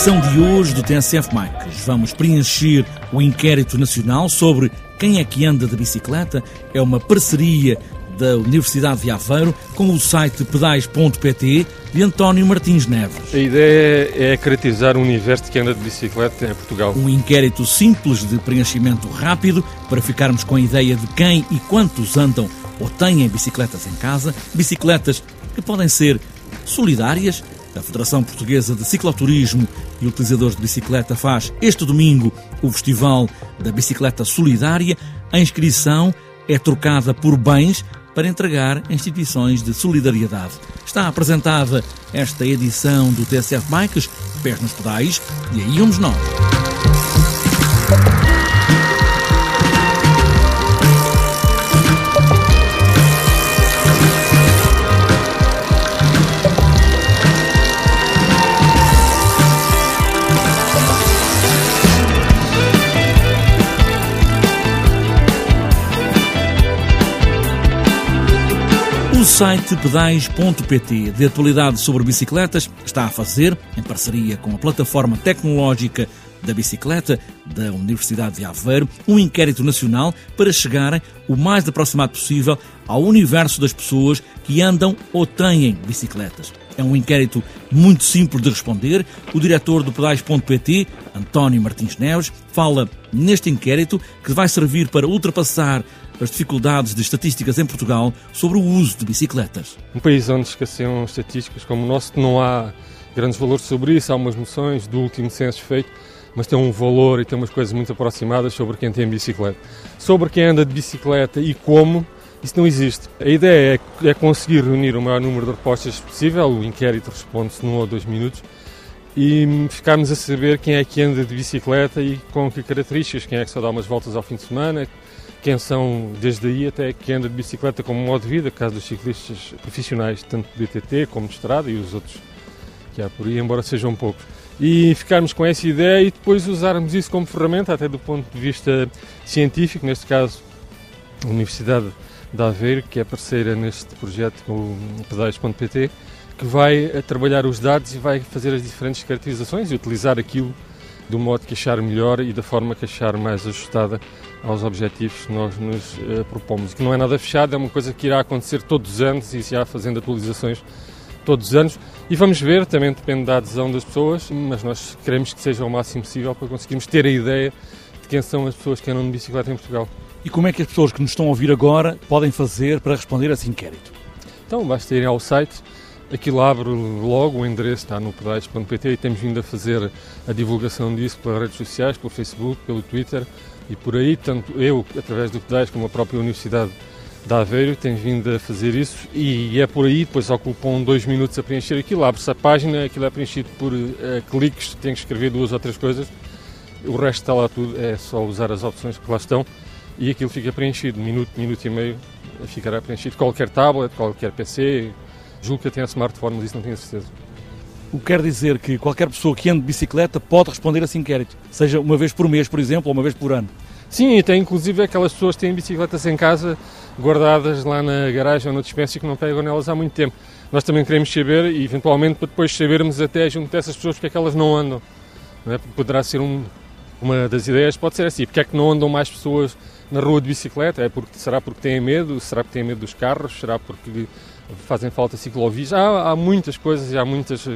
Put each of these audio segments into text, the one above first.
edição de hoje do TSF Bikes, vamos preencher o inquérito nacional sobre quem é que anda de bicicleta. É uma parceria da Universidade de Aveiro com o site pedais.pt de António Martins Neves. A ideia é caracterizar o universo de quem anda de bicicleta em Portugal. Um inquérito simples de preenchimento rápido para ficarmos com a ideia de quem e quantos andam ou têm bicicletas em casa, bicicletas que podem ser solidárias. A Federação Portuguesa de Cicloturismo e Utilizadores de Bicicleta faz este domingo o Festival da Bicicleta Solidária. A inscrição é trocada por bens para entregar a instituições de solidariedade. Está apresentada esta edição do TSF Bikes, pés nos pedais, e aí vamos nós. Site pedais.pt, de atualidade sobre bicicletas, está a fazer, em parceria com a plataforma tecnológica da bicicleta da Universidade de Aveiro, um inquérito nacional para chegarem o mais aproximado possível ao universo das pessoas que andam ou têm bicicletas. É um inquérito muito simples de responder. O diretor do pedais.pt, António Martins Neves, fala neste inquérito que vai servir para ultrapassar as dificuldades de estatísticas em Portugal sobre o uso de bicicletas. Um país onde escasseiam estatísticas como o nosso, não há grandes valores sobre isso, há umas noções do último censo feito, mas tem um valor e tem umas coisas muito aproximadas sobre quem tem bicicleta. Sobre quem anda de bicicleta e como, isso não existe. A ideia é, é conseguir reunir o maior número de respostas possível, o inquérito responde-se num ou dois minutos, e ficarmos a saber quem é que anda de bicicleta e com que características, quem é que só dá umas voltas ao fim de semana, quem são desde aí até quem anda de bicicleta como modo de vida, caso dos ciclistas profissionais, tanto de BTT como de estrada e os outros que há por aí, embora sejam poucos. E ficarmos com essa ideia e depois usarmos isso como ferramenta, até do ponto de vista científico, neste caso a Universidade de Aveiro, que é parceira neste projeto com o pedais.pt, que vai trabalhar os dados e vai fazer as diferentes caracterizações e utilizar aquilo do modo que achar melhor e da forma que achar mais ajustada aos objetivos que nós nos uh, propomos. Que não é nada fechado, é uma coisa que irá acontecer todos os anos e se há fazendo atualizações todos os anos. E vamos ver, também depende da adesão das pessoas, mas nós queremos que seja o máximo possível para conseguirmos ter a ideia de quem são as pessoas que andam de bicicleta em Portugal. E como é que as pessoas que nos estão a ouvir agora podem fazer para responder a esse inquérito? Então, basta irem ao site Aquilo abre logo, o endereço está no pedais.pt e temos vindo a fazer a divulgação disso pelas redes sociais, pelo Facebook, pelo Twitter e por aí, tanto eu, através do Pedais, como a própria Universidade de Aveiro, tem vindo a fazer isso. E é por aí, depois ocupam dois minutos a preencher aquilo, abre-se a página, aquilo é preenchido por uh, cliques, tem que escrever duas ou três coisas, o resto está lá tudo, é só usar as opções que lá estão e aquilo fica preenchido, minuto, minuto e meio, ficará preenchido. Qualquer tablet, qualquer PC, Julgo que até smartphone, mas isso não tenho certeza. O que quer dizer que qualquer pessoa que ande de bicicleta pode responder a esse inquérito, seja uma vez por mês, por exemplo, ou uma vez por ano. Sim, e tem inclusive aquelas pessoas que têm bicicletas em casa guardadas lá na garagem ou na dispensa que não pegam nelas há muito tempo. Nós também queremos saber e eventualmente para depois sabermos até junto dessas pessoas porque é que elas não andam. Não é? Poderá ser um, uma das ideias, pode ser assim, porque é que não andam mais pessoas na rua de bicicleta? É porque, será porque têm medo? Será porque têm medo dos carros? Será porque fazem falta ciclovias. Há, há muitas coisas e há muitas,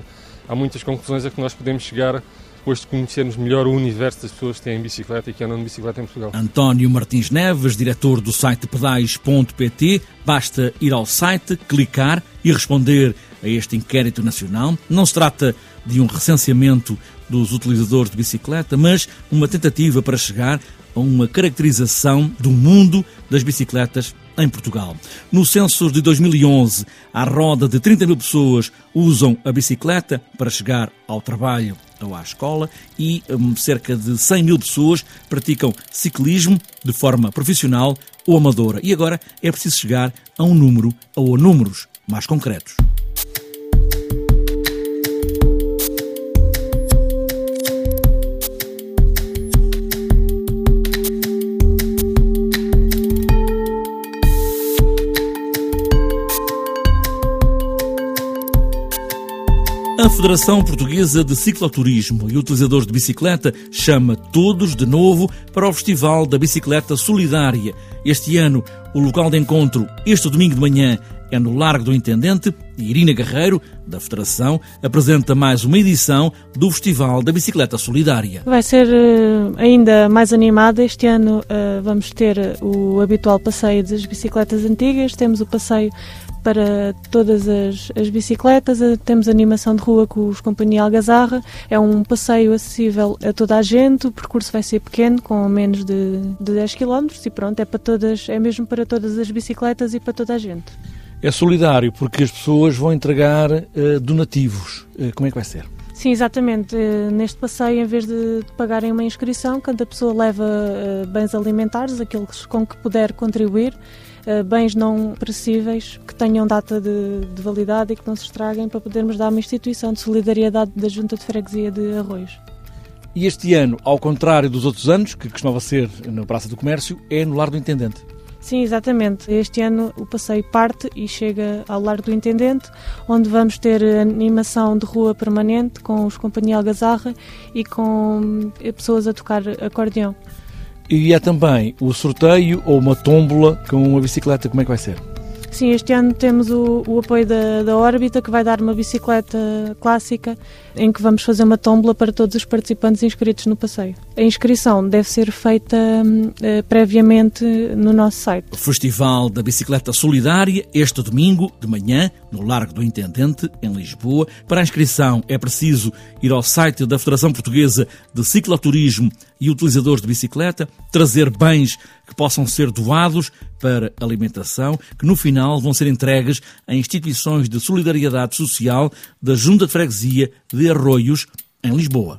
há muitas conclusões a que nós podemos chegar depois de conhecermos melhor o universo das pessoas que têm bicicleta e que andam de bicicleta em Portugal. António Martins Neves, diretor do site pedais.pt, basta ir ao site, clicar e responder a este inquérito nacional. Não se trata de um recenseamento dos utilizadores de bicicleta, mas uma tentativa para chegar a uma caracterização do mundo das bicicletas em Portugal. No censo de 2011, à roda de 30 mil pessoas usam a bicicleta para chegar ao trabalho ou à escola e um, cerca de 100 mil pessoas praticam ciclismo de forma profissional ou amadora. E agora é preciso chegar a um número ou a números mais concretos. Federação Portuguesa de Cicloturismo e Utilizadores de Bicicleta chama todos de novo para o Festival da Bicicleta Solidária. Este ano, o local de encontro, este domingo de manhã, é no Largo do Intendente e Irina Guerreiro, da Federação, apresenta mais uma edição do Festival da Bicicleta Solidária. Vai ser uh, ainda mais animada. Este ano uh, vamos ter o habitual passeio das bicicletas antigas, temos o passeio para todas as, as, bicicletas. Eh, temos animação de rua com os Companhia Algazarra. É um passeio acessível a toda a gente. O percurso vai ser pequeno, com menos de, de 10 km e pronto, é para todas, é mesmo para todas as bicicletas e para toda a gente. É solidário porque as pessoas vão entregar uh, donativos. Uh, como é que vai ser? Sim, exatamente. Neste passeio, em vez de pagarem uma inscrição, cada pessoa leva bens alimentares, aqueles com que puder contribuir, eh, bens não perecíveis que tenham data de, de, validade e que não se estraguem para podermos dar uma instituição de solidariedade da Junta de Freguesia de Arroios. E este ano, ao contrário dos outros anos, que costumava ser na Praça do Comércio, é no Lar do Intendente. Sim, exatamente. Este ano o passeio parte e chega ao Lar do Intendente, onde vamos ter animação de rua permanente com os Companhia Algazarra e com pessoas a tocar acordeão. E é também o sorteio ou uma tómbola com uma bicicleta, como é que vai ser? Sim, este ano temos o, o apoio da, da órbita, que vai dar uma bicicleta clássica, em que vamos fazer uma tómbola para todos os participantes inscritos no passeio. A inscrição deve ser feita uh, previamente no nosso site. O Festival da Bicicleta Solidária, este domingo, de manhã, no Largo do Intendente, em Lisboa. Para a inscrição é preciso ir ao site da Federação Portuguesa de Cicloturismo e Utilizadores de Bicicleta, trazer bens que possam ser doados para alimentação, que no final vão ser entregues a instituições de solidariedade social da Junta de Freguesia de Arroios, em Lisboa.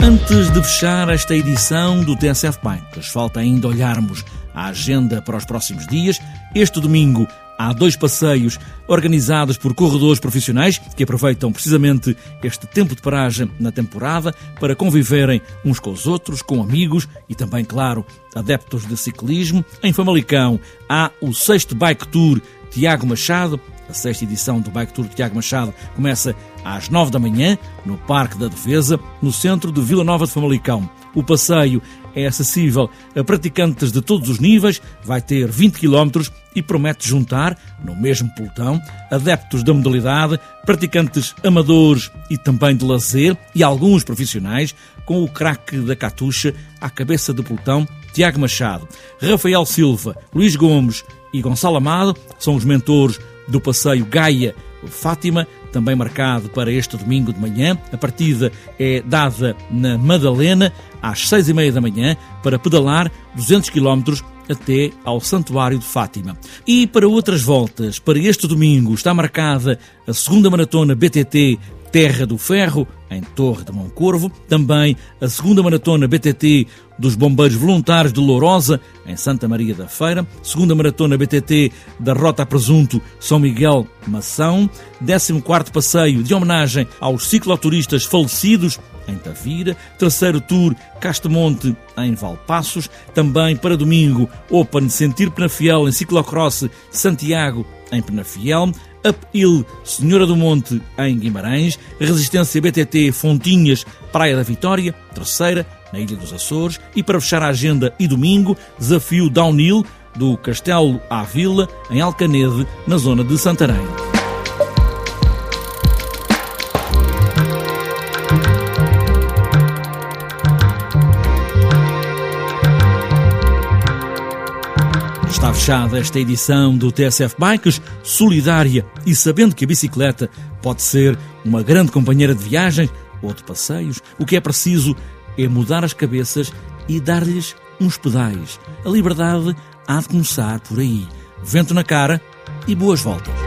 Antes de fechar esta edição do TSF Bikes, falta ainda olharmos a agenda para os próximos dias. Este domingo Há dois passeios organizados por corredores profissionais que aproveitam precisamente este tempo de paragem na temporada para conviverem uns com os outros, com amigos e também, claro, adeptos de ciclismo. Em Famalicão há o sexto Bike Tour Tiago Machado. A sexta edição do Bike Tour Tiago Machado começa às nove da manhã no Parque da Defesa, no centro de Vila Nova de Famalicão. O passeio é acessível a praticantes de todos os níveis, vai ter 20 km e promete juntar, no mesmo pelotão, adeptos da modalidade, praticantes amadores e também de lazer e alguns profissionais, com o craque da Catuxa à cabeça do pelotão, Tiago Machado. Rafael Silva, Luís Gomes e Gonçalo Amado são os mentores do passeio Gaia Fátima, também marcado para este domingo de manhã. A partida é dada na Madalena às seis e meia da manhã para pedalar 200 quilómetros até ao Santuário de Fátima. E para outras voltas, para este domingo está marcada a segunda maratona BTT Terra do Ferro, em Torre de Moncorvo, também a segunda maratona BTT dos Bombeiros Voluntários de Lourosa, em Santa Maria da Feira, segunda maratona BTT da Rota Presunto São Miguel Mação, 14 passeio de homenagem aos cicloturistas falecidos em Tavira, terceiro tour Castemonte em Valpassos, também para domingo Open Sentir Penafiel em ciclocross Santiago em Penafiel, Uphill Senhora do Monte em Guimarães, Resistência BTT Fontinhas Praia da Vitória, terceira na Ilha dos Açores e para fechar a agenda e domingo, desafio downhill do Castelo à Vila em Alcanede, na zona de Santarém. Está fechada esta edição do TSF Bikes, solidária e sabendo que a bicicleta pode ser uma grande companheira de viagens ou de passeios, o que é preciso é mudar as cabeças e dar-lhes uns pedais. A liberdade há de começar por aí. Vento na cara e boas voltas.